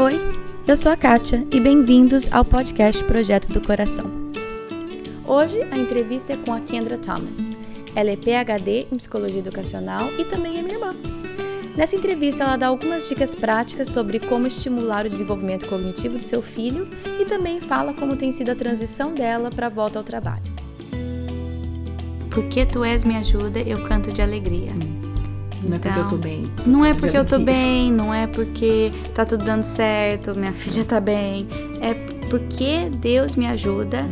Oi, eu sou a Kátia e bem-vindos ao podcast Projeto do Coração. Hoje a entrevista é com a Kendra Thomas. Ela é PhD em Psicologia Educacional e também é minha irmã. Nessa entrevista, ela dá algumas dicas práticas sobre como estimular o desenvolvimento cognitivo de seu filho e também fala como tem sido a transição dela para a volta ao trabalho. Porque tu és minha ajuda, eu canto de alegria. Não é porque eu tô bem. Não é porque eu tô bem, não é porque tá tudo dando certo, minha filha tá bem. É porque Deus me ajuda,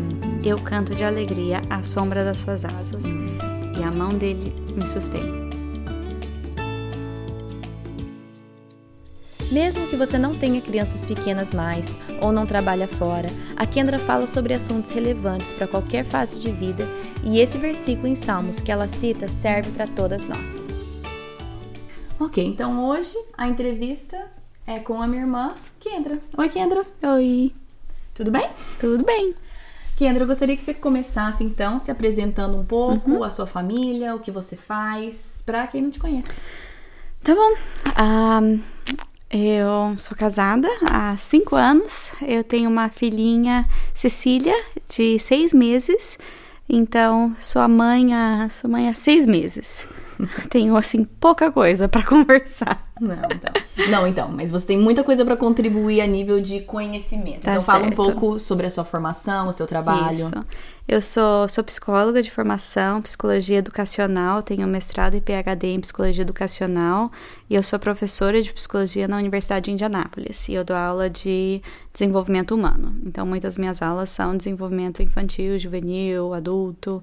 eu canto de alegria à sombra das suas asas. E a mão dele me sustém. Mesmo que você não tenha crianças pequenas mais ou não trabalha fora, a Kendra fala sobre assuntos relevantes para qualquer fase de vida e esse versículo em Salmos que ela cita serve para todas nós. Ok, então hoje a entrevista é com a minha irmã, Kendra. Oi, Kendra. Oi. Tudo bem? Tudo bem. Kendra, eu gostaria que você começasse então se apresentando um pouco, uhum. a sua família, o que você faz, para quem não te conhece. Tá bom. Um, eu sou casada há cinco anos. Eu tenho uma filhinha, Cecília, de seis meses. Então, sou a mãe há, sou mãe há seis meses. Tenho, assim, pouca coisa para conversar. Não, então. Não, então, mas você tem muita coisa para contribuir a nível de conhecimento. Tá então, certo. fala um pouco sobre a sua formação, o seu trabalho. Isso. Eu sou, sou psicóloga de formação, psicologia educacional, tenho mestrado e PhD em psicologia educacional e eu sou professora de psicologia na Universidade de Indianápolis e eu dou aula de desenvolvimento humano. Então, muitas minhas aulas são desenvolvimento infantil, juvenil, adulto,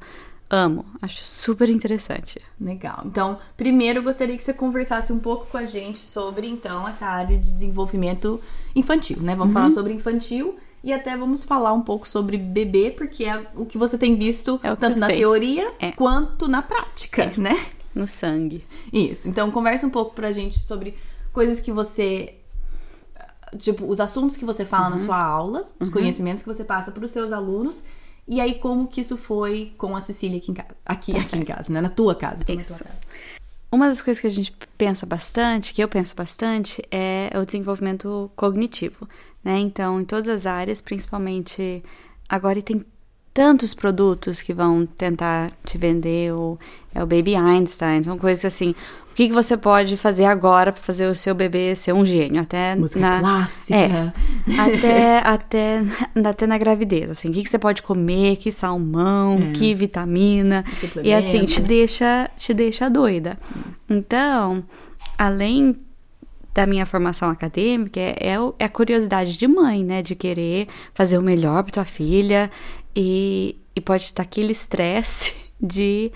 Amo, acho super interessante. Legal. Então, primeiro eu gostaria que você conversasse um pouco com a gente sobre então essa área de desenvolvimento infantil, né? Vamos uhum. falar sobre infantil e até vamos falar um pouco sobre bebê, porque é o que você tem visto é tanto na sei. teoria é. quanto na prática, é. né? No sangue. Isso. Então, conversa um pouco pra gente sobre coisas que você tipo, os assuntos que você fala uhum. na sua aula, os uhum. conhecimentos que você passa para os seus alunos e aí, como que isso foi com a Cecília aqui em casa? Aqui, tá aqui em casa, né? Na tua casa. Isso. Tua casa. Uma das coisas que a gente pensa bastante, que eu penso bastante, é o desenvolvimento cognitivo, né? Então, em todas as áreas, principalmente agora tem tantos produtos que vão tentar te vender o, é o Baby Einstein, são coisas assim. O que, que você pode fazer agora para fazer o seu bebê ser um gênio? Até Música na, clássica. É, até, até, até na gravidez, assim. O que, que você pode comer, que salmão, é. que vitamina. E assim, te deixa, te deixa doida. Então, além da minha formação acadêmica é, é, é a curiosidade de mãe, né? De querer fazer o melhor para tua filha e, e pode estar aquele estresse de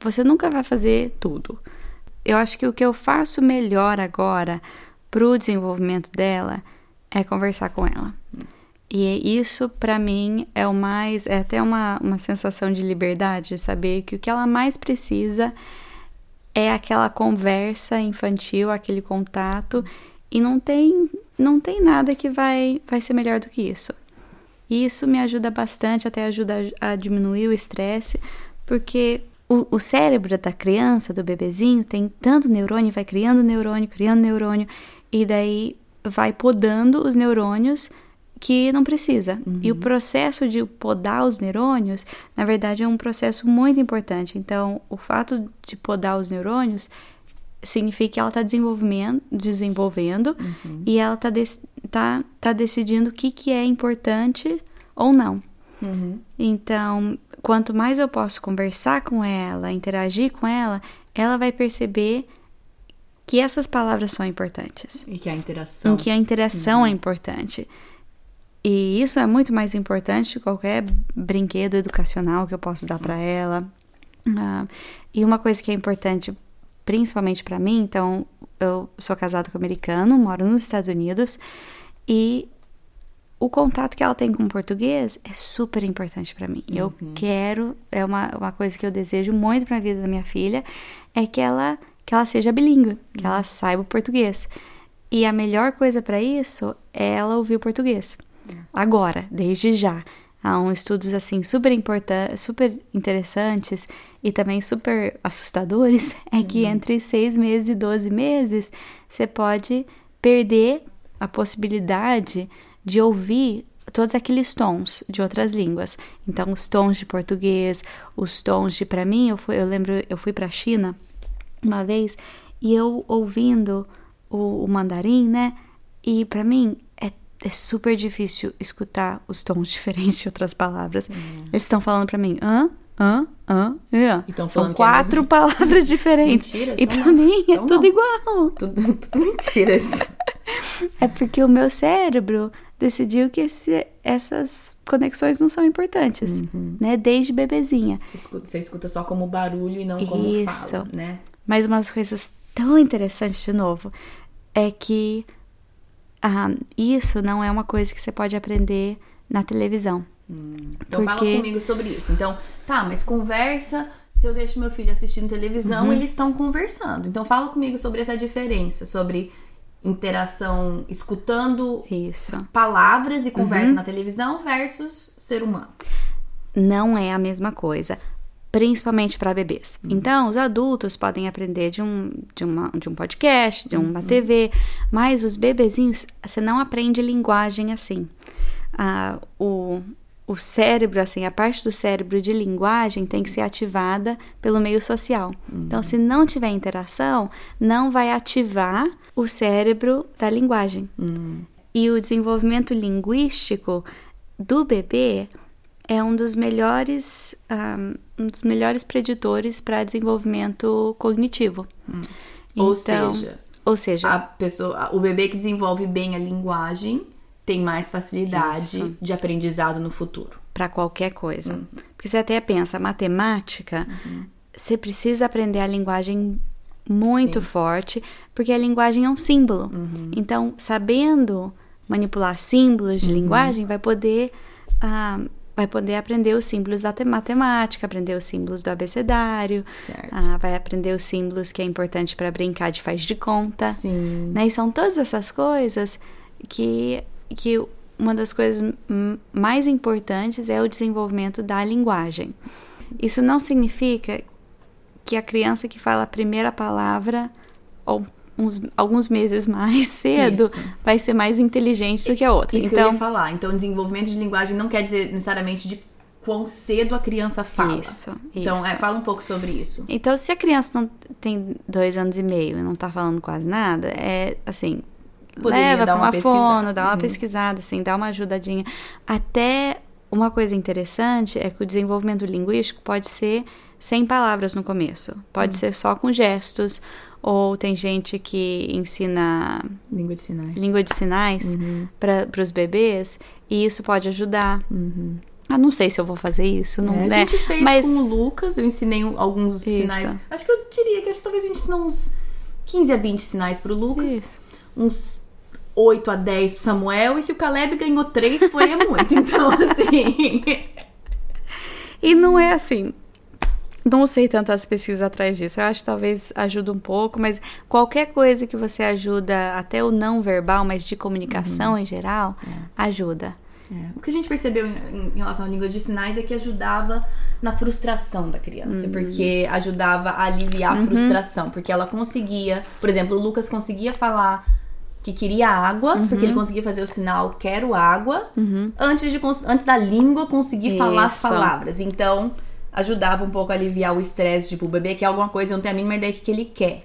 você nunca vai fazer tudo. Eu acho que o que eu faço melhor agora pro desenvolvimento dela é conversar com ela. E isso, para mim, é o mais. É até uma, uma sensação de liberdade, de saber que o que ela mais precisa é aquela conversa infantil, aquele contato, e não tem, não tem nada que vai, vai ser melhor do que isso. E isso me ajuda bastante, até ajuda a, diminuir o estresse, porque o, o, cérebro da criança, do bebezinho, tem tanto neurônio, vai criando neurônio, criando neurônio, e daí vai podando os neurônios que não precisa. Uhum. E o processo de podar os neurônios, na verdade, é um processo muito importante. Então, o fato de podar os neurônios significa que ela está desenvolvendo, desenvolvendo uhum. e ela está tá, tá decidindo o que, que é importante ou não. Uhum. Então, quanto mais eu posso conversar com ela, interagir com ela, ela vai perceber que essas palavras são importantes. E que a interação. E que a interação uhum. é importante. E isso é muito mais importante que qualquer brinquedo educacional que eu posso dar para ela. Uh, e uma coisa que é importante, principalmente para mim, então, eu sou casada com um americano, moro nos Estados Unidos, e o contato que ela tem com o português é super importante para mim. Uhum. Eu quero, é uma, uma coisa que eu desejo muito para a vida da minha filha, é que ela que ela seja bilíngue, que ela saiba o português. E a melhor coisa para isso é ela ouvir o português. Uhum. Agora, desde já. Há uns estudos assim super importantes, super interessantes e também super assustadores, é que uhum. entre seis meses e 12 meses você pode perder a possibilidade de ouvir todos aqueles tons de outras línguas. Então, os tons de português, os tons de. Para mim, eu, fui, eu lembro, eu fui para a China uma vez e eu ouvindo o, o mandarim, né? E para mim é, é, super difícil escutar os tons diferentes de outras palavras. Hum. Eles estão falando para mim, hã? Hã? Hã? Hã? Então, São quatro é palavras diferentes. E pra mim é tudo igual. Tudo, tudo mentiras. é porque o meu cérebro decidiu que esse, essas conexões não são importantes, uhum. né? Desde bebezinha. Escuta, você escuta só como barulho e não como Isso. fala, né? Mas uma das coisas tão interessantes, de novo, é que ah, isso não é uma coisa que você pode aprender na televisão. Hum. Então porque... fala comigo sobre isso. Então, tá, mas conversa. Se eu deixo meu filho assistindo televisão, uhum. eles estão conversando. Então fala comigo sobre essa diferença, sobre interação escutando Isso. palavras e conversa uhum. na televisão versus ser humano. Não é a mesma coisa, principalmente para bebês. Uhum. Então, os adultos podem aprender de um, de, uma, de um podcast, de uma uhum. TV, mas os bebezinhos, você não aprende linguagem assim. Ah, o, o cérebro, assim, a parte do cérebro de linguagem tem que ser ativada pelo meio social. Uhum. Então, se não tiver interação, não vai ativar o cérebro da linguagem. Uhum. E o desenvolvimento linguístico do bebê é um dos melhores, um, um dos melhores preditores para desenvolvimento cognitivo. Uhum. Então, ou seja, ou seja, a pessoa, o bebê que desenvolve bem a linguagem tem mais facilidade Isso. de aprendizado no futuro. Para qualquer coisa. Uhum. Porque você até pensa, matemática, uhum. você precisa aprender a linguagem muito Sim. forte, porque a linguagem é um símbolo. Uhum. Então, sabendo manipular símbolos de uhum. linguagem, vai poder. Uh, vai poder aprender os símbolos da matemática, aprender os símbolos do abecedário, uh, vai aprender os símbolos que é importante para brincar de faz de conta. Sim. Né? E são todas essas coisas que que uma das coisas mais importantes é o desenvolvimento da linguagem. Isso não significa que a criança que fala a primeira palavra ou uns, alguns meses mais cedo Isso. vai ser mais inteligente do que a outra. Isso então, que eu ia então falar. Então, desenvolvimento de linguagem não quer dizer necessariamente de quão cedo a criança fala. Isso. Então, isso. É, fala um pouco sobre isso. Então, se a criança não tem dois anos e meio e não tá falando quase nada, é assim, Poderia leva para uma, uma fono, dá uma uhum. pesquisada, assim, dá uma ajudadinha. Até uma coisa interessante é que o desenvolvimento linguístico pode ser sem palavras no começo, pode uhum. ser só com gestos. Ou tem gente que ensina língua de sinais, língua de sinais uhum. para os bebês e isso pode ajudar. Uhum. Ah, não sei se eu vou fazer isso, não, é, né? A gente fez Mas... com o Lucas, eu ensinei alguns isso. sinais. Acho que eu diria que acho que talvez a gente ensinou uns 15 a 20 sinais pro Lucas. Isso. Uns 8 a 10 pro Samuel, e se o Caleb ganhou 3, foi muito. Então, assim. e não é assim. Não sei tantas pesquisas atrás disso. Eu acho que talvez ajude um pouco, mas qualquer coisa que você ajuda, até o não verbal, mas de comunicação uhum. em geral, é. ajuda. É. O que a gente percebeu em, em, relação à língua de sinais é que ajudava na frustração da criança, uhum. porque ajudava a aliviar a uhum. frustração, porque ela conseguia, por exemplo, o Lucas conseguia falar que queria água, uhum. porque ele conseguia fazer o sinal quero água, uhum. antes, de, antes da língua conseguir Isso. falar as palavras. Então, ajudava um pouco a aliviar o estresse, tipo, o bebê quer alguma coisa, eu não tenho a mínima ideia do que ele quer.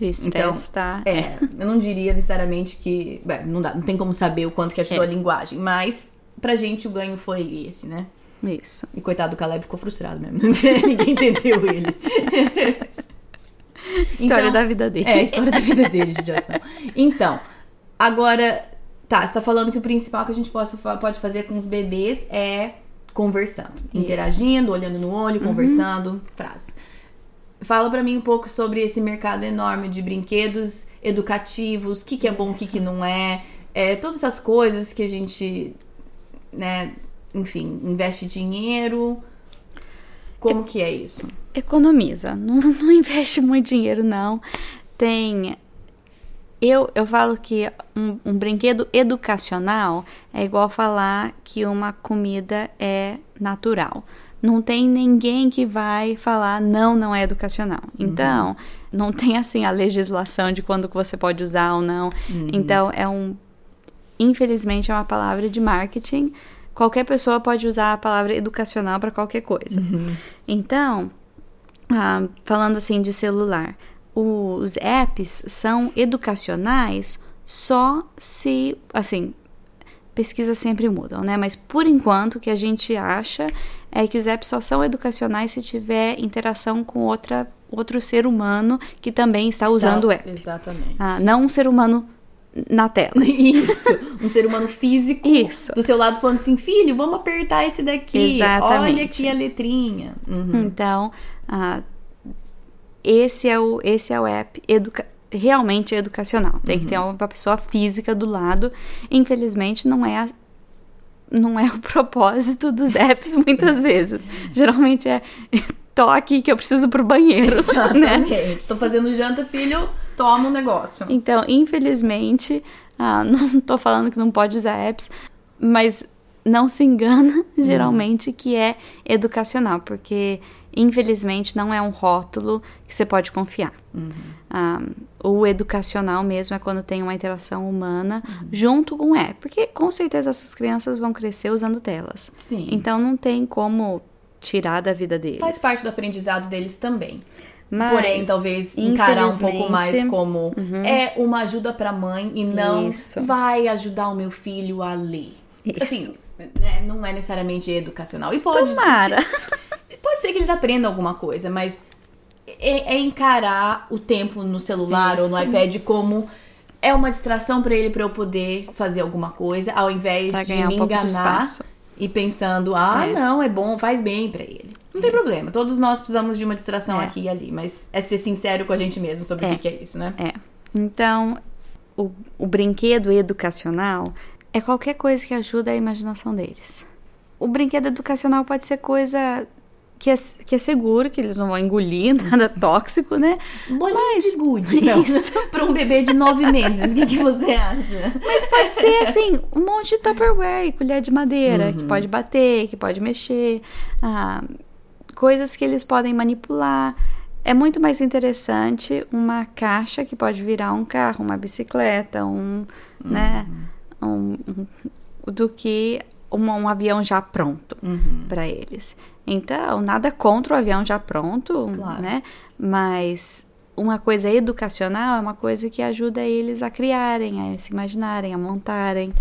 Estresse então, tá. É, eu não diria necessariamente que. Bem, não, dá, não tem como saber o quanto que ajudou é. a linguagem, mas pra gente o ganho foi esse, né? Isso. E coitado do Caleb ficou frustrado mesmo. Ninguém entendeu ele. história então, da vida dele. É, história da vida dele, judiação. Então, agora, tá, você tá falando que o principal que a gente pode, pode fazer com os bebês é conversando, Isso. interagindo, olhando no olho, uhum. conversando, uhum. frases. Fala para mim um pouco sobre esse mercado enorme de brinquedos educativos, o que, que é bom, o que, que não é, é, todas essas coisas que a gente, né, enfim, investe dinheiro. Como que é isso? Economiza, não, não investe muito dinheiro, não. Tem. Eu, eu falo que um, um brinquedo educacional é igual falar que uma comida é natural não tem ninguém que vai falar não, não é educacional. Uhum. Então, não tem assim a legislação de quando você pode usar ou não. Uhum. Então, é um infelizmente, é uma palavra de marketing. Qualquer pessoa pode usar a palavra educacional para qualquer coisa. Uhum. Então, ah, falando assim de celular, os apps são educacionais só se, assim, pesquisas sempre mudam, né? Mas por enquanto o que a gente acha é que os apps só são educacionais se tiver interação com outra, outro ser humano que também está, está usando o app. Exatamente. Ah, não um ser humano na tela. Isso, um ser humano físico Isso. do seu lado falando assim, filho, vamos apertar esse daqui. Exatamente. Olha aqui a letrinha. Uhum. Então, ah, esse é o esse é o app educa realmente educacional. Tem uhum. que ter uhum. uma pessoa física do lado. Infelizmente, não é a, não é o propósito dos apps muitas vezes. Geralmente é toque que eu preciso pro banheiro. Exatamente. Né? Estou fazendo janta, filho, toma um negócio. Então, infelizmente, ah, não tô falando que não pode usar apps, mas não se engana uhum. geralmente que é educacional, porque infelizmente não é um rótulo que você pode confiar. Uhum. Ah, o educacional mesmo é quando tem uma interação humana uhum. junto com é, porque com certeza essas crianças vão crescer usando telas. Sim. Então não tem como tirar da vida deles. Faz parte do aprendizado deles também. Mas, Porém, talvez encarar um pouco mais como uhum. é uma ajuda para a mãe e não Isso. vai ajudar o meu filho a ler. Isso. Assim, né, não é necessariamente educacional. E pode Tomara. Ser, pode ser que eles aprendam alguma coisa, mas é, é encarar o tempo no celular Isso. ou no iPad como é uma distração para ele para eu poder fazer alguma coisa, ao invés pra de me um enganar e pensando, ah, é. não, é bom, faz bem para ele. Não tem é. problema, todos nós precisamos de uma distração é. aqui e ali, mas é ser sincero com a gente mesmo sobre o que, que é isso, né? É. Então, o, o brinquedo educacional é qualquer coisa que ajuda a imaginação deles. O brinquedo educacional pode ser coisa que é, que é seguro, que eles não vão engolir nada tóxico, né? Bolinha Mas, de gude, para um bebê de nove meses, o que, que, você acha? Mas pode ser, assim, um monte de Tupperware, colher de madeira, uhum. que pode bater, que pode mexer, ah, coisas que eles podem manipular. É muito mais interessante uma caixa que pode virar um carro, uma bicicleta, um, né? uhum. né? um, um, do que um, um, avião já pronto uhum. para eles. Então, nada contra o avião já pronto, claro. né? Mas uma coisa educacional é uma coisa que ajuda eles a criarem, a se imaginarem, a montarem.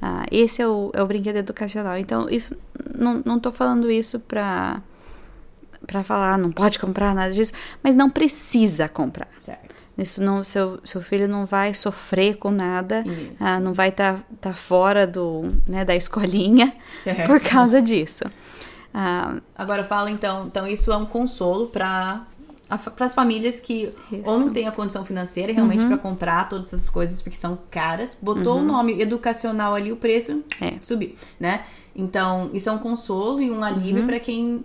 Ah, esse é o, é o brinquedo educacional. Então, isso não, não tô falando isso para para falar, não pode comprar nada disso, mas não precisa comprar. Certo. Isso não, seu, seu filho não vai sofrer com nada, ah, não vai estar tá, tá fora do, né, da escolinha certo. por causa disso. Ah, Agora fala então, então isso é um consolo para para as famílias que isso. ou não têm a condição financeira realmente uhum. para comprar todas essas coisas porque são caras, botou o uhum. nome educacional ali, o preço é. subiu, né? Então, isso é um consolo e um alívio uhum. para quem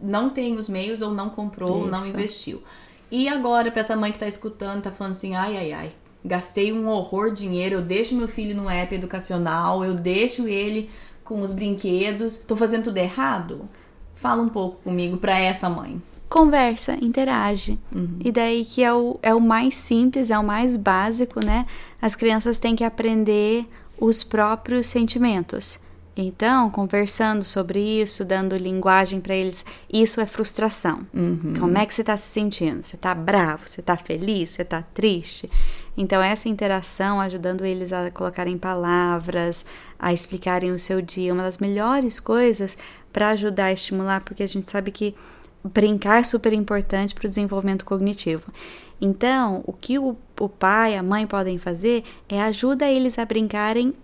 não tem os meios ou não comprou ou não investiu. E agora, para essa mãe que tá escutando, tá falando assim: ai, ai, ai, gastei um horror de dinheiro, eu deixo meu filho no app educacional, eu deixo ele com os brinquedos, tô fazendo tudo errado? Fala um pouco comigo para essa mãe. Conversa, interage. Uhum. E daí que é o, é o mais simples, é o mais básico, né? As crianças têm que aprender os próprios sentimentos. Então, conversando sobre isso, dando linguagem para eles, isso é frustração. Uhum. Como é que você está se sentindo? Você está bravo? Você está feliz? Você está triste? Então, essa interação ajudando eles a colocarem palavras, a explicarem o seu dia, uma das melhores coisas para ajudar a estimular, porque a gente sabe que brincar é super importante para o desenvolvimento cognitivo. Então, o que o, o pai, a mãe podem fazer é ajudar eles a brincarem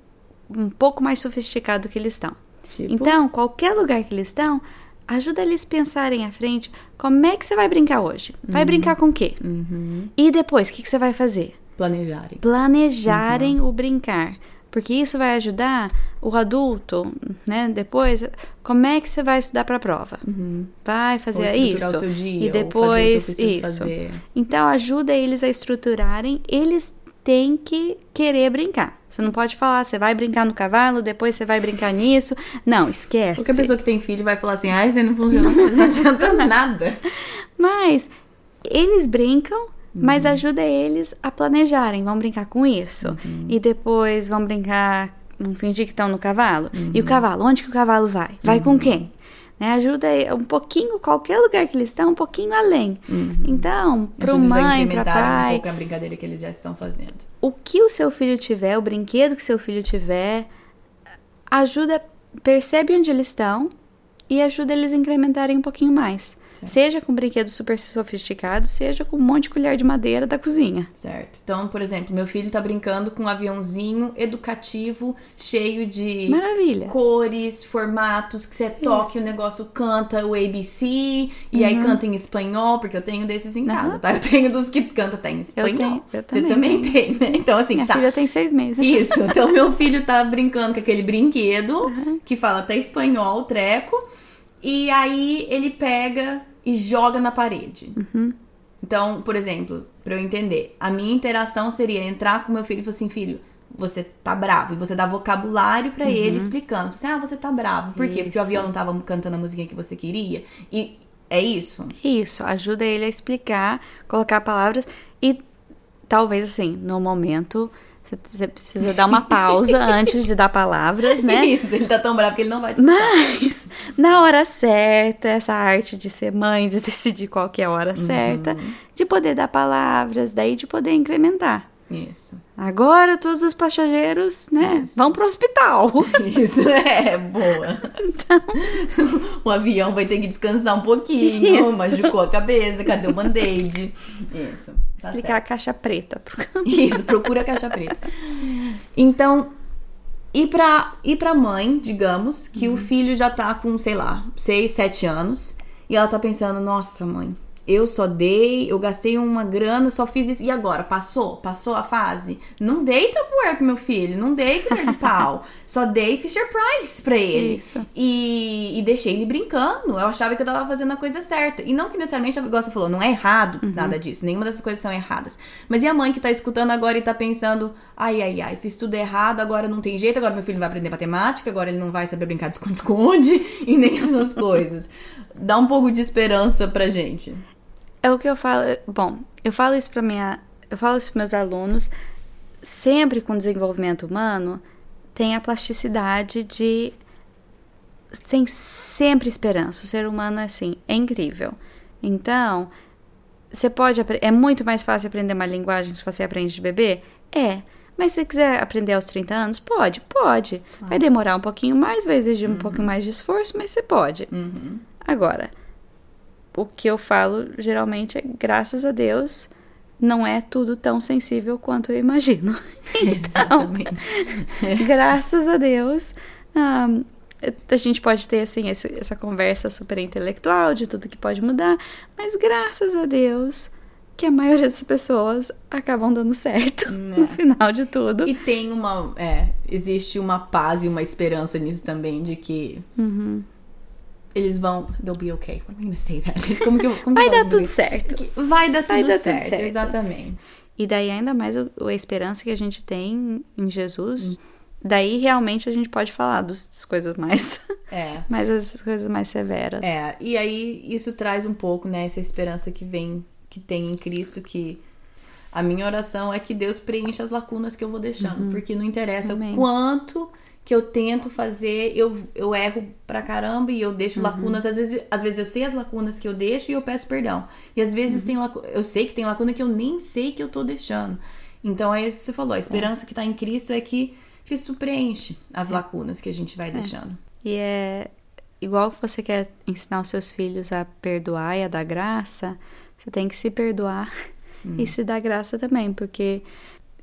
um pouco mais sofisticado que eles estão. Tipo? Então, qualquer lugar que eles estão, ajuda eles pensarem à frente como é que você vai brincar hoje. Vai uhum. brincar com o quê? Uhum. E depois, o que, que, você vai fazer? Planejarem. Planejarem uhum. o brincar. Porque isso vai ajudar o adulto, né? Depois, como é que você vai estudar para a prova? Uhum. Vai fazer isso. O seu dia, e depois isso. Fazer. Então ajuda eles a estruturarem. Eles têm que querer brincar. Você não pode falar, você vai brincar no cavalo, depois você vai brincar nisso. Não, esquece. Qualquer pessoa que tem filho vai falar assim, ai, você não funciona, não, não adianta nada. Mas eles brincam, Mas ajuda eles a planejarem. Vamos brincar com isso. Uhum. E depois vamos brincar. Vamos fingir que estão no cavalo. Uhum. E o cavalo? Onde que o cavalo vai? Vai com quem? Né? Ajuda um pouquinho, qualquer lugar que eles estão, um pouquinho além. Então, para mãe, para incrementarem um pai, pouco a brincadeira que eles já estão fazendo. o que o seu filho tiver, o brinquedo que seu filho tiver, ajuda, percebe onde eles estão e ajuda eles a incrementarem um pouquinho mais. Certo. Seja com brinquedos super sofisticados, seja com um monte de colher de madeira da cozinha. Certo. Então, por exemplo, meu filho tá brincando com um aviãozinho educativo, cheio de Maravilha. cores, formatos, que você toca e o negócio canta o ABC, e aí canta em espanhol, porque eu tenho desses em casa, Uhum. tá? Eu tenho dos que canta até em espanhol. tenho, eu você também também tem, né? Então, assim, Minha tá. filha tem seis meses. Isso, então meu filho tá brincando com aquele brinquedo Uhum. que fala até espanhol, o treco, e aí ele pega e joga na parede. Uhum. Então, por exemplo, pra eu entender, a minha interação seria entrar com meu filho e falar assim, filho, você tá bravo. E você dá vocabulário pra ele explicando. Você, ah, você tá bravo. Por quê? Porque o Uhum. Isso. avião não tava cantando a musiquinha que você queria. E é isso? Isso, ajuda ele a explicar, colocar palavras e talvez assim, no momento você- precisa dar uma pausa antes de dar palavras, né? Isso, ele tá tão bravo que ele não vai te. Mas na hora certa, essa arte de ser mãe, de decidir qual que é a hora certa, de poder dar palavras, daí de poder incrementar. Isso. Agora todos os passageiros, né, vão pro hospital. Isso é boa. Então, o avião vai ter que descansar um pouquinho, Isso. machucou a cabeça, cadê o band-aid? Isso. Tá explicar certo. a caixa preta pro Isso, procura a caixa preta. Então, e pra, e pra mãe, digamos, que o filho já tá com, sei lá, 6, 7 anos, e ela tá pensando, nossa, mãe, eu só dei, eu gastei uma grana, só fiz isso. E agora? Passou? Passou a fase? Não dei Tupperware pro meu filho, não dei colher de pau. só dei Fisher Price pra ele. Isso. E, e deixei ele brincando. Eu achava que eu tava fazendo a coisa certa. E não que necessariamente, igual você falou, não é errado nada disso. Nenhuma dessas coisas são erradas. Mas e a mãe que tá escutando agora e tá pensando: ai, ai, ai, fiz tudo errado, agora não tem jeito, agora meu filho não vai aprender matemática, agora ele não vai saber brincar de esconde-esconde e nem essas coisas. Dá um pouco de esperança pra gente. É o que eu falo. Bom, eu falo isso para minha, eu falo isso para meus alunos. Sempre com desenvolvimento humano tem a plasticidade de tem sempre esperança. O ser humano é assim, é incrível. Então, você pode é muito mais fácil aprender uma linguagem se você aprende de bebê? É. Mas se você quiser aprender aos 30 anos, pode, pode. Vai demorar um pouquinho mais, vai exigir um pouquinho mais de esforço, mas você pode. Agora, o que eu falo geralmente é graças a Deus não é tudo tão sensível quanto eu imagino. Então, Exatamente. graças a Deus, ah, a gente pode ter assim esse- essa conversa super intelectual de tudo que pode mudar, mas graças a Deus que a maioria das pessoas acabam dando certo no final de tudo. E tem uma. É, existe uma paz e uma esperança nisso também, de que. Eles vão. They'll be okay. I'm gonna say that. Como que eu, como que Vai eu dar tudo certo. Que Vai dar tudo, Vai dar tudo certo, certo. Exatamente. E daí ainda mais o- a esperança que a gente tem em Jesus. Daí realmente a gente pode falar das coisas mais, É. mais as coisas mais severas. É, e aí isso traz um pouco, né, essa esperança que vem, que tem em Cristo, que a minha oração é que Deus preencha as lacunas que eu vou deixando, porque não interessa Amém. o quanto que eu tento fazer, eu, eu erro pra caramba e eu deixo lacunas, às vezes, às vezes eu sei as lacunas que eu deixo e eu peço perdão. E às vezes tem lacu- eu sei que tem lacuna que eu nem sei que eu tô deixando. Então é isso que você falou, a esperança que tá em Cristo é que Cristo preenche as lacunas que a gente vai deixando. E é igual que você quer ensinar os seus filhos a perdoar e a dar graça, você tem que se perdoar e se dar graça também, porque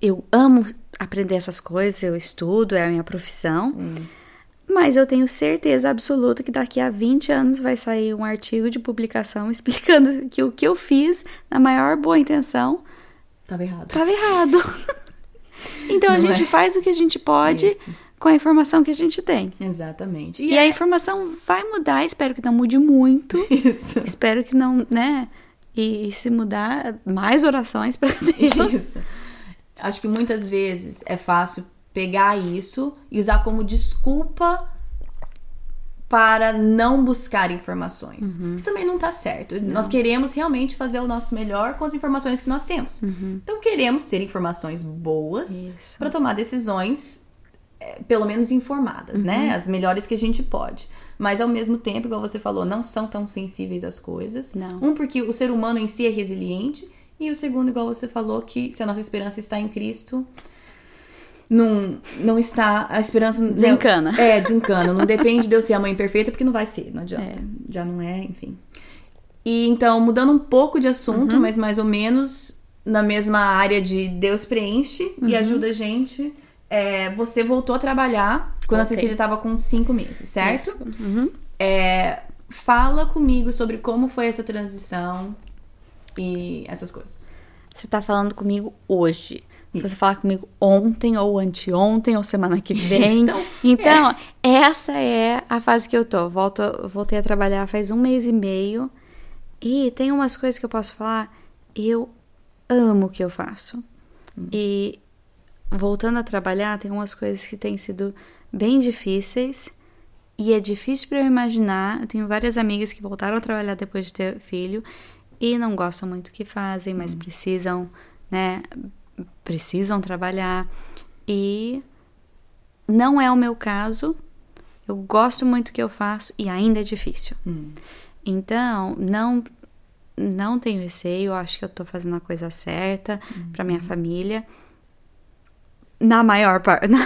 eu amo aprender essas coisas, eu estudo, é a minha profissão. Mas eu tenho certeza absoluta que daqui a 20 anos vai sair um artigo de publicação explicando que o que eu fiz, na maior boa intenção, Tava errado. estava errado. então a Não gente é? faz o que a gente pode com a informação que a gente tem. Exatamente. E, é- a informação vai mudar, espero que não mude muito. Isso. espero que não, né? E, e se mudar, mais orações para Deus. Isso. Acho que muitas vezes é fácil pegar isso e usar como desculpa para não buscar informações. Uhum. Que também não tá certo. Não. Nós queremos realmente fazer o nosso melhor com as informações que nós temos. Uhum. Então queremos ter informações boas para tomar decisões é, pelo menos informadas, né? uhum. né? As melhores que a gente pode. Mas ao mesmo tempo, igual você falou, não são tão sensíveis às coisas. Não. Um, porque o ser humano em si é resiliente. E o segundo, igual você falou, que se a nossa esperança está em Cristo, não, não está. A esperança. Desencana. Não, é, desencana. Não depende de eu ser a mãe perfeita, porque não vai ser, não adianta. É. Já não é, enfim. E então, mudando um pouco de assunto, uhum. mas mais ou menos na mesma área de Deus preenche uhum. e ajuda a gente. É, você voltou a trabalhar quando okay. a Cecília estava com cinco meses, certo? Uhum. É, fala comigo sobre como foi essa transição e essas coisas. Você tá falando comigo hoje. Isso. Você falar comigo ontem, ou anteontem, ou semana que vem. então, então é. essa é a fase que eu tô. Volto, voltei a trabalhar faz um mês e meio. E tem umas coisas que eu posso falar. Eu amo o que eu faço. Hum. E voltando a trabalhar, tem umas coisas que têm sido bem difíceis. E é difícil para eu imaginar. Eu tenho várias amigas que voltaram a trabalhar depois de ter filho e não gostam muito do que fazem, mas hum. precisam, né, precisam trabalhar e não é o meu caso. Eu gosto muito do que eu faço e ainda é difícil. Hum. Então, não não tenho receio, acho que eu tô fazendo a coisa certa uhum. para minha família. Na maior parte, na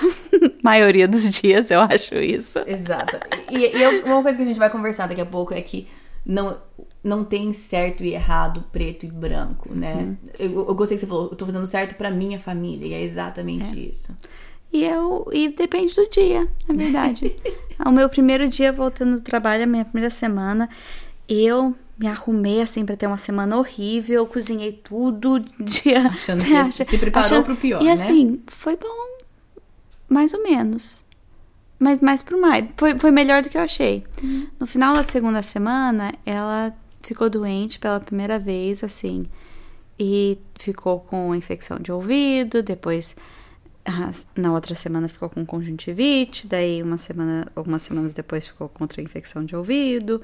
maioria dos dias eu acho isso. Exato. E, e uma coisa que a gente vai conversar daqui a pouco é que não não tem certo e errado, preto e branco, né? Uhum. Eu, eu, gostei que você falou, eu tô fazendo certo para minha família, e é exatamente é. isso. E eu e depende do dia, na verdade. o meu primeiro dia voltando do trabalho, a minha primeira semana, eu me arrumei assim para ter uma semana horrível, cozinhei tudo dia achando que ach... se preparou achando... pro pior, e, né? E assim, foi bom, mais ou menos mas mais pro mais. Foi, foi melhor do que eu achei. Uhum. No final da segunda semana, ela ficou doente pela primeira vez, assim, e ficou com infecção de ouvido, depois na outra semana ficou com conjuntivite, daí uma semana, algumas semanas depois ficou contra infecção de ouvido,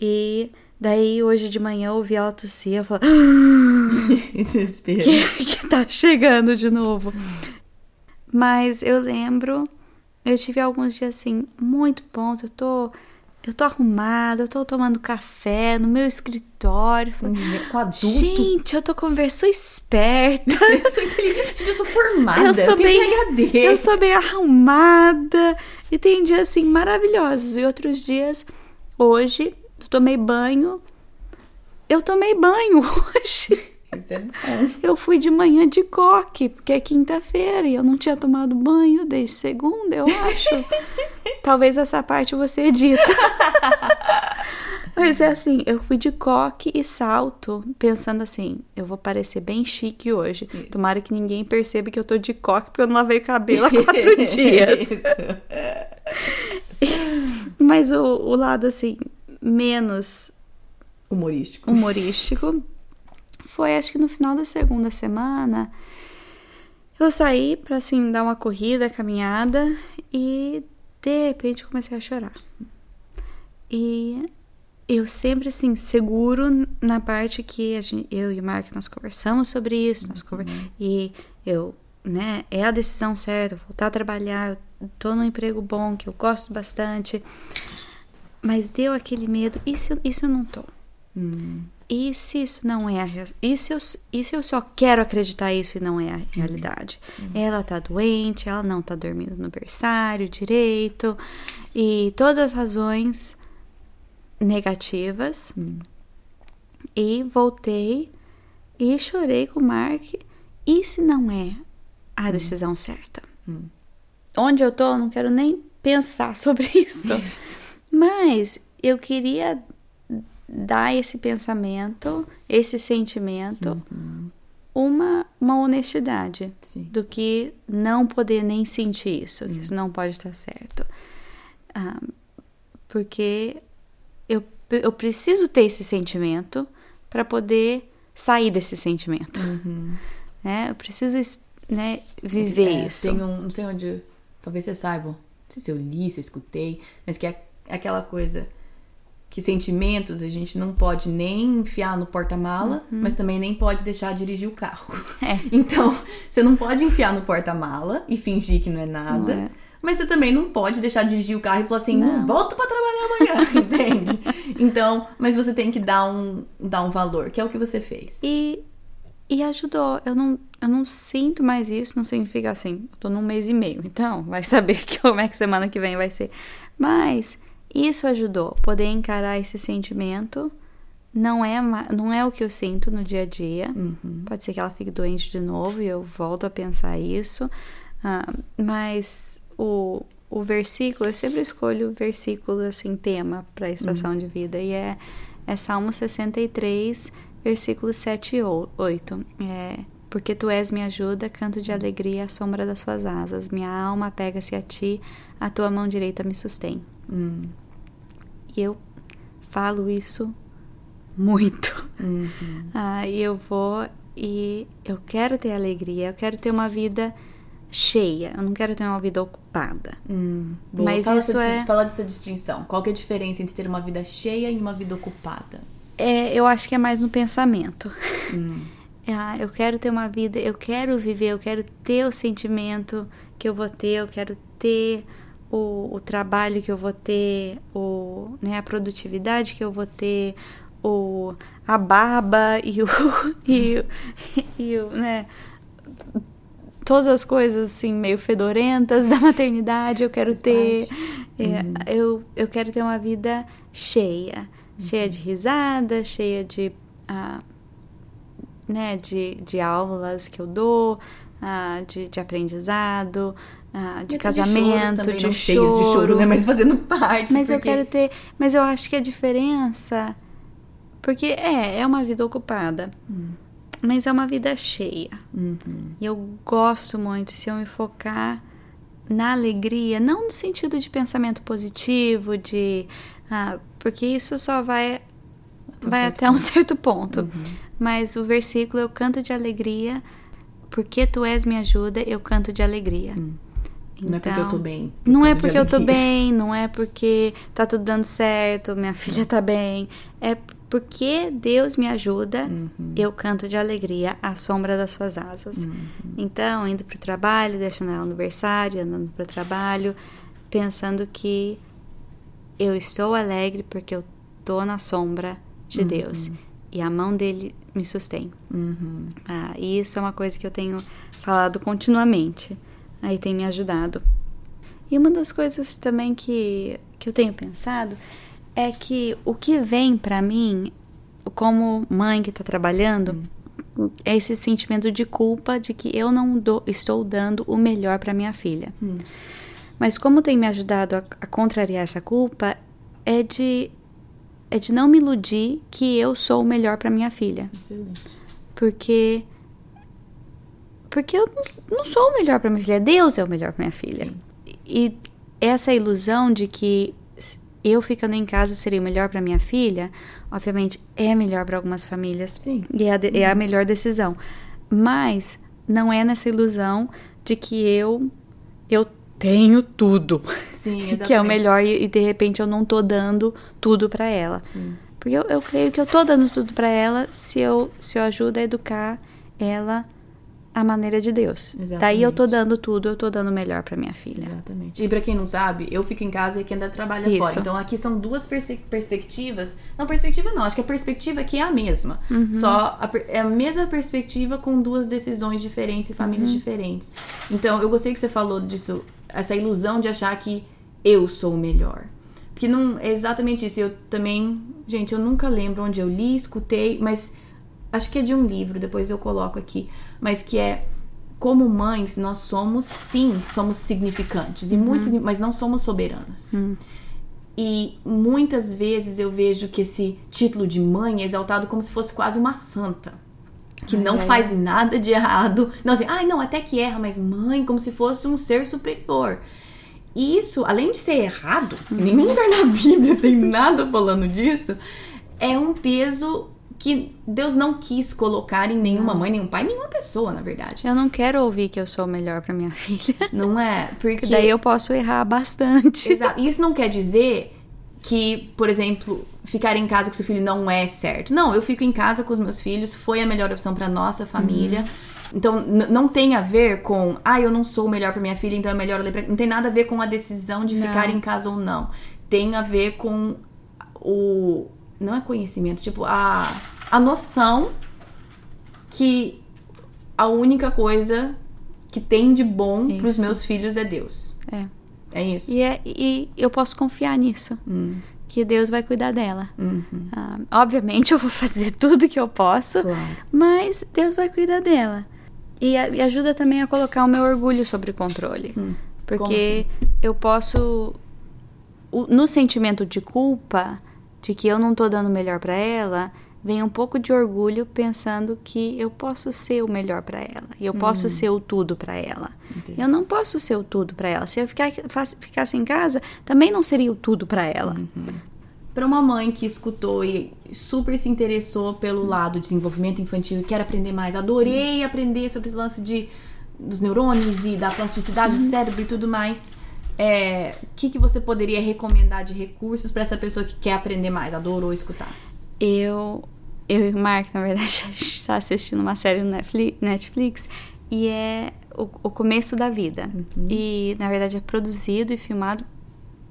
e daí hoje de manhã eu ouvi ela tossir, eu falei, desespero. Que, que tá chegando de novo. Mas eu lembro, eu tive alguns dias assim muito bons, eu tô eu tô arrumada, eu tô tomando café no meu escritório. Com adulto? Gente, eu tô conversa, esperta. eu sou inteligente, eu sou formada. Eu sou eu bem, PhD. Eu sou bem arrumada. E tem dias assim maravilhosos. E outros dias, hoje, eu tomei banho. Eu tomei banho hoje. Isso é bom. Eu fui de manhã de coque, porque é quinta-feira e eu não tinha tomado banho desde segunda, eu acho. Talvez essa parte você edita. Mas é assim, eu fui de coque e salto, pensando assim, eu vou parecer bem chique hoje. Isso. Tomara que ninguém perceba que eu tô de coque porque eu não lavei cabelo há quatro dias. Mas o, o lado assim, menos humorístico. Humorístico foi acho que no final da segunda semana. Eu saí para assim dar uma corrida, caminhada e de repente comecei a chorar. E eu sempre assim seguro na parte que gente, eu e o Mark nós conversamos sobre isso, nós conver... Uhum. e eu, né, é a decisão certa, voltar a trabalhar, eu tô num emprego bom que eu gosto bastante. Mas deu aquele medo, e se, e se eu não tô? Hum. E se isso não é a e se eu, e se eu só quero acreditar isso e não é a realidade? Uhum. Ela tá doente, ela não tá dormindo no berçário direito, e todas as razões negativas. Uhum. E voltei e chorei com o Mark. E se não é a hum. decisão certa? Hum. Onde eu tô, eu não quero nem pensar sobre isso. Mas eu queria dar esse pensamento, esse sentimento, uhum. uma, uma honestidade Sim. do que não poder nem sentir isso, uhum. que isso não pode estar certo. Ah, porque eu, eu preciso ter esse sentimento para poder sair desse sentimento. Uhum. Né? Eu preciso né, viver é, isso. Tem um, não sei onde, talvez você saiba, não sei se eu li, se eu escutei, mas que é aquela coisa que sentimentos a gente não pode nem enfiar no porta-mala, uhum. mas também nem pode deixar dirigir o carro. É. Então, você não pode enfiar no porta-mala e fingir que não é nada. Não é. Mas você também não pode deixar de dirigir o carro e falar assim, não, não volto para trabalhar amanhã, entende? Então, mas você tem que dar um, dar um valor, que é o que você fez. E, e ajudou. Eu não, eu não sinto mais isso, não significa assim, eu tô num mês e meio, então vai saber que, como é que semana que vem vai ser. Mas isso ajudou, poder encarar esse sentimento. Não é, não é o que eu sinto no dia a dia. Uhum. Pode ser que ela fique doente de novo e eu volto a pensar isso. Uh, mas o, o versículo, eu sempre escolho o versículo assim, tema para a estação uhum. de vida, e é, é Salmo 63, versículos 7 e 8. É, porque tu és minha ajuda, canto de alegria à sombra das suas asas. Minha alma pega-se a ti, a tua mão direita me sustém. Hum. E eu falo isso muito. Uhum. Ah, e eu vou e eu quero ter alegria, eu quero ter uma vida cheia. Eu não quero ter uma vida ocupada. Hum, Mas fala isso é. Fala dessa distinção. Qual que é a diferença entre ter uma vida cheia e uma vida ocupada? É, eu acho que é mais no pensamento. Hum. Ah, eu quero ter uma vida, eu quero viver, eu quero ter o sentimento que eu vou ter, eu quero ter o, o trabalho que eu vou ter, o, né, a produtividade que eu vou ter, o, a barba e o, e, e o, né, todas as coisas assim meio fedorentas da maternidade eu quero ter é, uhum. eu, eu quero ter uma vida cheia uhum. cheia de risada cheia de uh, né de, de aulas que eu dou uh, de, de aprendizado uh, de casamento de, de choro, de choro né mas fazendo parte mas porque... eu quero ter mas eu acho que a diferença porque é é uma vida ocupada hum mas é uma vida cheia. Uhum. E eu gosto muito se eu me focar na alegria, não no sentido de pensamento positivo, de ah, porque isso só vai vai até ponto. um certo ponto. Uhum. Mas o versículo eu canto de alegria, porque tu és minha ajuda, eu canto de alegria. Uhum. Então, não é porque eu tô então, bem. Não é porque eu tô bem, não é porque tá tudo dando certo, minha filha tá bem. É porque Deus me ajuda, uhum. eu canto de alegria à sombra das suas asas. Uhum. Então, indo pro trabalho, deixando ela no berçário, andando pro trabalho, pensando que eu estou alegre porque eu tô na sombra de uhum. Deus e a mão dele me sustém. Uhum. Ah, e isso é uma coisa que eu tenho falado continuamente. Aí tem me ajudado. E uma das coisas também que, que eu tenho pensado é que o que vem para mim, como mãe que está trabalhando, hum. é esse sentimento de culpa de que eu não estou dando o melhor para minha filha. Hum. Mas como tem me ajudado a, a, contrariar essa culpa, é de é de não me iludir que eu sou o melhor para minha filha. Excelente. Porque porque eu não sou o melhor para minha filha, Deus é o melhor para minha filha. Sim. E essa ilusão de que eu ficando em casa seria o melhor para minha filha, obviamente é melhor para algumas famílias Sim. e é a, é a melhor decisão. Mas não é nessa ilusão de que eu eu tenho tudo, Sim, que é o melhor e, e, de repente eu não tô dando tudo para ela. Sim. Porque eu, eu creio que eu tô dando tudo para ela se eu se eu ajudo a educar ela a maneira de Deus. Exatamente. Daí eu tô dando tudo, eu tô dando o melhor para minha filha. Exatamente. E para quem não sabe, eu fico em casa e quem ainda trabalha Isso. fora. Então aqui são duas pers perspectivas. Não, perspectiva não, acho que a perspectiva aqui é a mesma. Uhum. Só a, é a mesma perspectiva com duas decisões diferentes e famílias uhum. diferentes. Então eu gostei que você falou disso, essa ilusão de achar que eu sou o melhor. Porque não é exatamente isso. Eu também, gente, eu nunca lembro onde eu li, escutei, mas acho que é de um livro, depois eu coloco aqui, mas que é como mães nós somos sim, somos significantes e uhum. muito, mas não somos soberanas. Uhum. E muitas vezes eu vejo que esse título de mãe é exaltado como se fosse quase uma santa. Que ai, não ai, faz ai. nada de errado. Não, assim, ai, não, até que erra, mas mãe, como se fosse um ser superior. E isso, além de ser errado, uhum. nenhum lugar na Bíblia tem nada falando disso, é um peso que Deus não quis colocar em nenhuma não. mãe, nenhum pai, nenhuma pessoa, na verdade. Eu não quero ouvir que eu sou o melhor para minha filha. Não é? Porque daí eu posso errar bastante. Exato. Isso não quer dizer que, por exemplo, ficar em casa com seu filho não é certo. Não, eu fico em casa com os meus filhos, foi a melhor opção para nossa família. Uhum. Então, não tem a ver com, ah, eu não sou o melhor para minha filha, então é melhor ler pra... Não tem nada a ver com a decisão de não. ficar em casa ou não. Tem a ver com o. Não é conhecimento, tipo, a, a noção que a única coisa que tem de bom para os meus filhos é Deus. É. É isso. E, é, e eu posso confiar nisso. Hum. Que Deus vai cuidar dela. Uhum. Ah, obviamente eu vou fazer tudo que eu posso, claro. mas Deus vai cuidar dela. E, e, ajuda também a colocar o meu orgulho sobre o controle. Hum. Porque assim? eu posso. O, no sentimento de culpa, de que eu não tô dando melhor para ela, vem um pouco de orgulho pensando que eu posso ser o melhor para ela. E eu hum. posso ser o tudo para ela. Eu não posso ser o tudo para ela. Se eu ficar, ficasse em casa, também não seria o tudo para ela. Uhum. Para uma mãe que escutou e super se interessou pelo lado de desenvolvimento infantil e quer aprender mais, adorei aprender sobre esse lance de, dos neurônios e da plasticidade uhum. do cérebro e tudo mais. É, o que, que você poderia recomendar de recursos para essa pessoa que quer aprender mais, adorou escutar? Eu, eu e o Mark, na verdade, a gente está assistindo uma série no Netflix e é o, o começo da vida. Uhum. E, na verdade, é produzido e filmado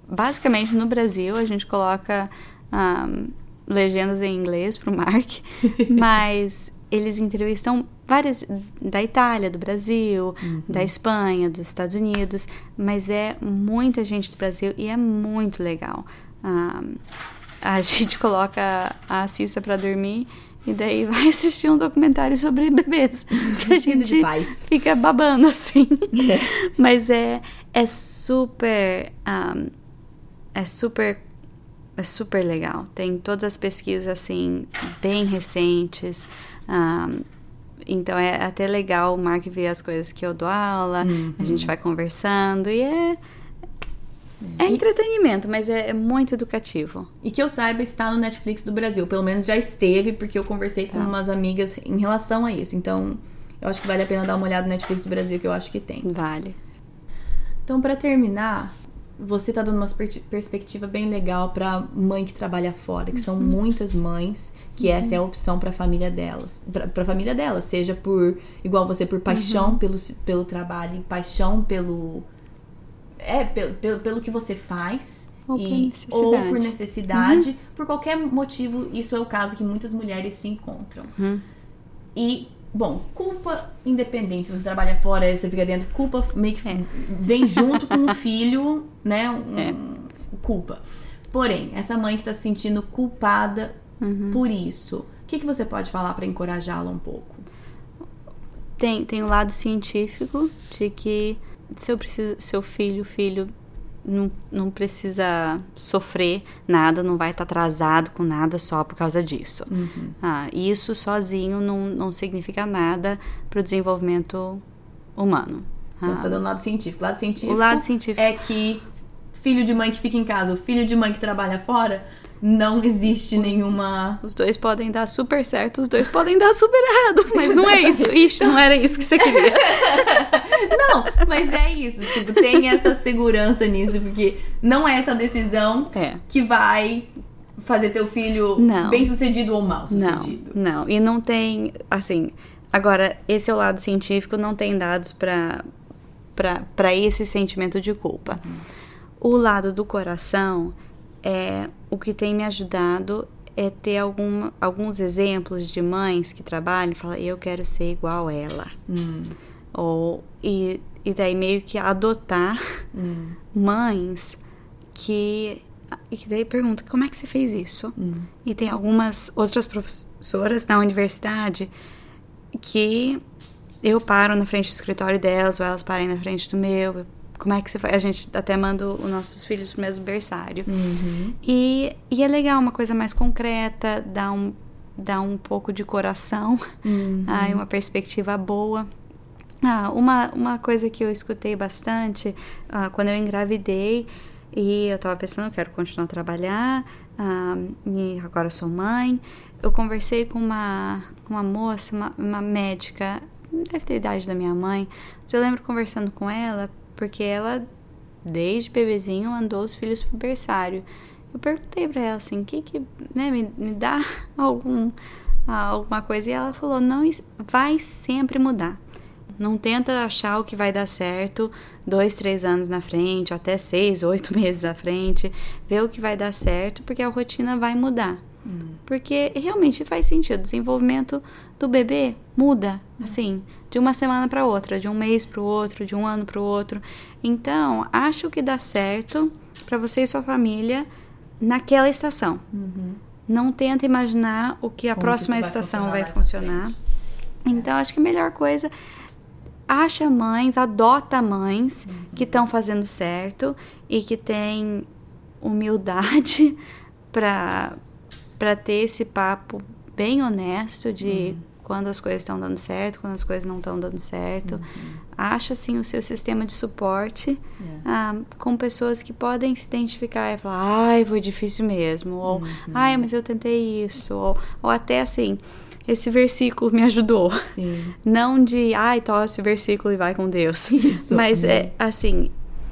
basicamente no Brasil. A gente coloca um, legendas em inglês para o Mark, mas eles entrevistam várias da Itália, do Brasil, uhum. da Espanha, dos Estados Unidos, mas é muita gente do Brasil e é muito legal. Um, a gente coloca a Cissa para dormir e daí vai assistir um documentário sobre bebês. Que a gente fica babando assim. É. Mas é, é super. Um, é super. É super legal. Tem todas as pesquisas assim, bem recentes. Um, então é até legal o Mark ver as coisas que eu dou aula, uhum. a gente vai conversando e é é entretenimento, mas é, é, muito educativo. E que eu saiba, está no Netflix do Brasil. Pelo menos já esteve, porque eu conversei com tá. umas amigas em relação a isso. Então, eu acho que vale a pena dar uma olhada no Netflix do Brasil, que eu acho que tem. Vale. Então, para terminar, você tá dando uma perspectiva bem legal para mãe que trabalha fora, que uhum. são muitas mães que uhum. essa é a opção para a família delas, para a família delas, seja por igual você por paixão uhum. pelo, pelo trabalho, paixão pelo é pelo, pelo, pelo que você faz. Ou, e, por, ou por necessidade, uhum. por qualquer motivo, isso é o caso que muitas mulheres se encontram. Uhum. E, bom, culpa independente, se você trabalha fora, você fica dentro, culpa meio que é. vem junto com o filho, né? Um, é. Culpa. Porém, essa mãe que está se sentindo culpada uhum. por isso, o que, que você pode falar para encorajá-la um pouco? Tem, tem o um lado científico de que seu, preciso, seu filho, filho não, não precisa sofrer nada, não vai estar tá atrasado com nada só por causa disso. Uhum. Ah, isso sozinho não, não significa nada para o desenvolvimento humano. Então, ah, você está dando lado científico. Lado científico, o lado científico é que filho de mãe que fica em casa, o filho de mãe que trabalha fora, não existe nenhuma. Os dois podem dar super certo, os dois podem dar super errado, mas não é isso. Ixi, não era isso que você queria. não, mas é isso. Tipo, tem essa segurança nisso, porque não é essa decisão é. que vai fazer teu filho não. bem sucedido ou mal sucedido. Não, não. E não tem, assim. Agora, esse é o lado científico, não tem dados para para esse sentimento de culpa. Uhum. O lado do coração é, o que tem me ajudado é ter algum, alguns exemplos de mães que trabalham e falam, eu quero ser igual ela. Hum. Ou, e, e daí meio que adotar hum. mães que. E daí pergunta, como é que você fez isso? Hum. E tem algumas outras professoras na universidade que eu paro na frente do escritório delas, ou elas parem na frente do meu, como é que você faz? A gente até manda os nossos filhos pro mesmo berçário. Uhum. E, e é legal, uma coisa mais concreta, dá um, dá um pouco de coração, uhum. ah, uma perspectiva boa. Ah, uma, uma coisa que eu escutei bastante ah, quando eu engravidei e eu tava pensando, eu quero continuar a trabalhar, ah, e agora eu sou mãe. Eu conversei com uma, com uma moça, uma, uma médica, deve ter a idade da minha mãe, mas eu lembro conversando com ela porque ela, desde bebezinho, mandou os filhos pro berçário. eu perguntei para ela assim, que que, né, me, me dá algum alguma coisa e ela falou, não vai sempre mudar. Não tenta achar o que vai dar certo dois, três anos na frente, até seis, oito meses à frente. Vê o que vai dar certo, porque a rotina vai mudar. Hum. Porque realmente faz sentido. O desenvolvimento do bebê muda, assim, de uma semana para outra, de um mês para o outro, de um ano para o outro. Então, acho que dá certo para você e sua família naquela estação. Uhum. Não tenta imaginar o que a Como próxima estação vai funcionar. Vai funcionar. Então, acho que a melhor coisa acha mães, adota mães uhum. que estão fazendo certo e que têm humildade para para ter esse papo bem honesto de uhum. Quando as coisas estão dando certo, quando as coisas não estão dando certo. Uhum. Acha assim o seu sistema de suporte yeah. É. ah, com pessoas que podem se identificar e falar, ai, foi difícil mesmo, ou uhum. ai, mas eu tentei isso, ou, ou até assim esse versículo me ajudou. Sim. Não de, ai, toma esse versículo e vai com Deus. Isso. Mas é uhum. assim,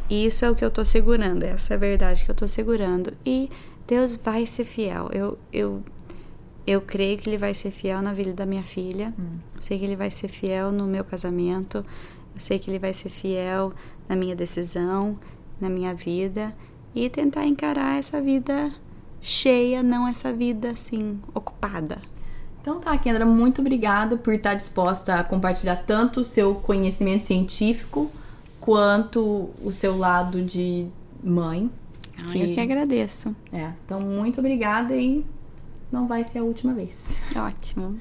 isso é o que eu tô segurando, essa é a verdade que eu tô segurando. E Deus vai ser fiel. Eu, eu, eu creio que Ele vai ser fiel na vida da minha filha. Hum. Sei que Ele vai ser fiel no meu casamento. Eu sei que Ele vai ser fiel na minha decisão, na minha vida. E tentar encarar essa vida cheia, não essa vida assim, ocupada. Então tá, Kendra, muito obrigada por estar disposta a compartilhar tanto o seu conhecimento científico quanto o seu lado de mãe. Ah, que... Eu que agradeço. É, então muito obrigada e não vai ser a última vez. Ótimo.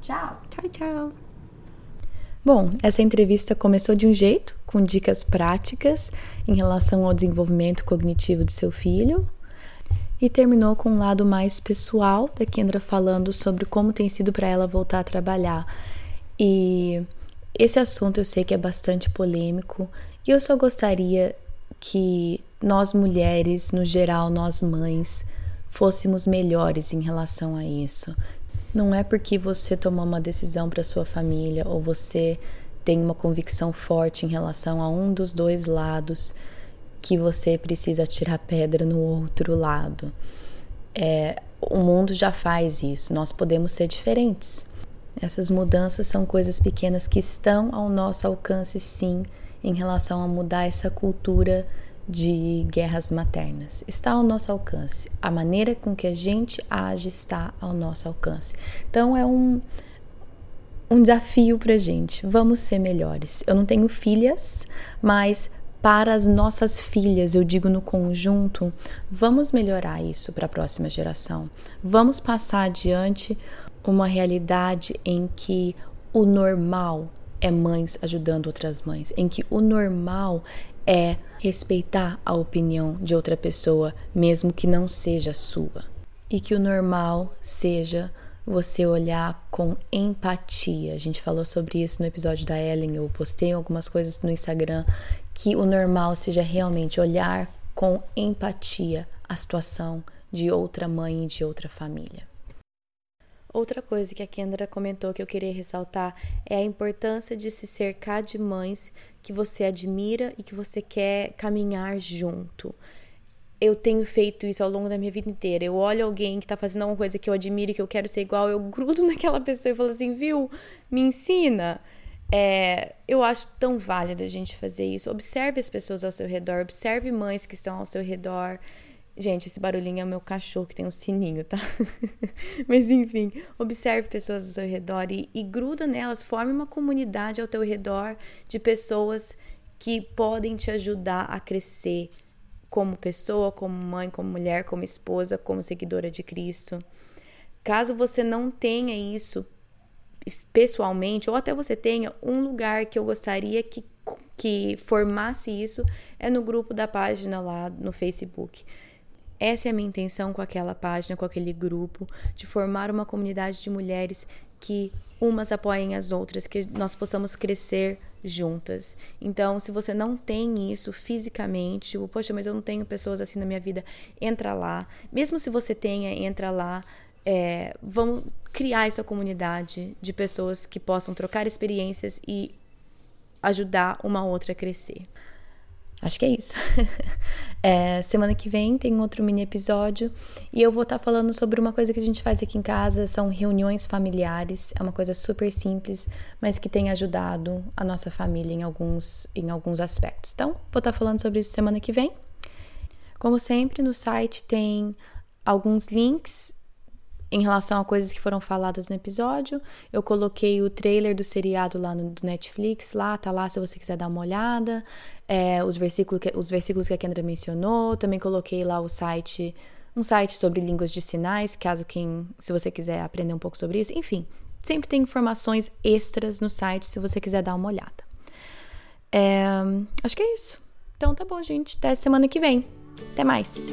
Tchau. Tchau, tchau. Bom, essa entrevista começou de um jeito, com dicas práticas em relação ao desenvolvimento cognitivo de seu filho, e terminou com um lado mais pessoal da Kendra falando sobre como tem sido para ela voltar a trabalhar. E esse assunto eu sei que é bastante polêmico e eu só gostaria que nós mulheres, no geral, nós mães, fôssemos melhores em relação a isso. Não é porque você tomou uma decisão para sua família ou você tem uma convicção forte em relação a um dos dois lados que você precisa tirar pedra no outro lado. É, o mundo já faz isso, nós podemos ser diferentes. Essas mudanças são coisas pequenas que estão ao nosso alcance, sim, em relação a mudar essa cultura de guerras maternas. Está ao nosso alcance. A maneira com que a gente age está ao nosso alcance. Então é um, um desafio para gente. Vamos ser melhores. Eu não tenho filhas, mas para as nossas filhas, eu digo no conjunto, vamos melhorar isso para a próxima geração. Vamos passar adiante uma realidade em que o normal é mães ajudando outras mães, em que o normal é respeitar a opinião de outra pessoa, mesmo que não seja sua. E que o normal seja você olhar com empatia. A gente falou sobre isso no episódio da Ellen, eu postei algumas coisas no Instagram que o normal seja realmente olhar com empatia a situação de outra mãe e de outra família. Outra coisa que a Kendra comentou que eu queria ressaltar é a importância de se cercar de mães que você admira e que você quer caminhar junto. Eu tenho feito isso ao longo da minha vida inteira. Eu olho alguém que está fazendo alguma coisa que eu admiro e que eu quero ser igual, eu grudo naquela pessoa e falo assim, viu? Me ensina. É, eu acho tão válido a gente fazer isso. Observe as pessoas ao seu redor, observe mães que estão ao seu redor. Gente, esse barulhinho é o meu cachorro que tem um sininho, tá? Mas enfim, observe pessoas ao seu redor e, e gruda nelas, forme uma comunidade ao teu redor de pessoas que podem te ajudar a crescer como pessoa, como mãe, como mulher, como esposa, como seguidora de Cristo. Caso você não tenha isso, pessoalmente, ou até você tenha um lugar que eu gostaria que, que formasse isso, é no grupo da página lá no Facebook. Essa é a minha intenção com aquela página, com aquele grupo, de formar uma comunidade de mulheres que umas apoiem as outras, que nós possamos crescer juntas. Então, se você não tem isso fisicamente, tipo, poxa, mas eu não tenho pessoas assim na minha vida, entra lá. Mesmo se você tenha, entra lá é, vão criar essa comunidade de pessoas que possam trocar experiências e ajudar uma outra a crescer. Acho que é isso. é, semana que vem tem outro mini episódio e eu vou estar tá falando sobre uma coisa que a gente faz aqui em casa, são reuniões familiares. É uma coisa super simples, mas que tem ajudado a nossa família em alguns, em alguns aspectos. Então, vou estar tá falando sobre isso semana que vem. Como sempre, no site tem alguns links em relação a coisas que foram faladas no episódio. Eu coloquei o trailer do seriado lá no do Netflix, lá, tá lá se você quiser dar uma olhada. É, os, versículos que, os versículos que a Kendra mencionou. Também coloquei lá o site, um site sobre línguas de sinais, caso quem, se você quiser aprender um pouco sobre isso. Enfim, sempre tem informações extras no site se você quiser dar uma olhada. É, acho que é isso. Então tá bom, gente. Até semana que vem. Até mais!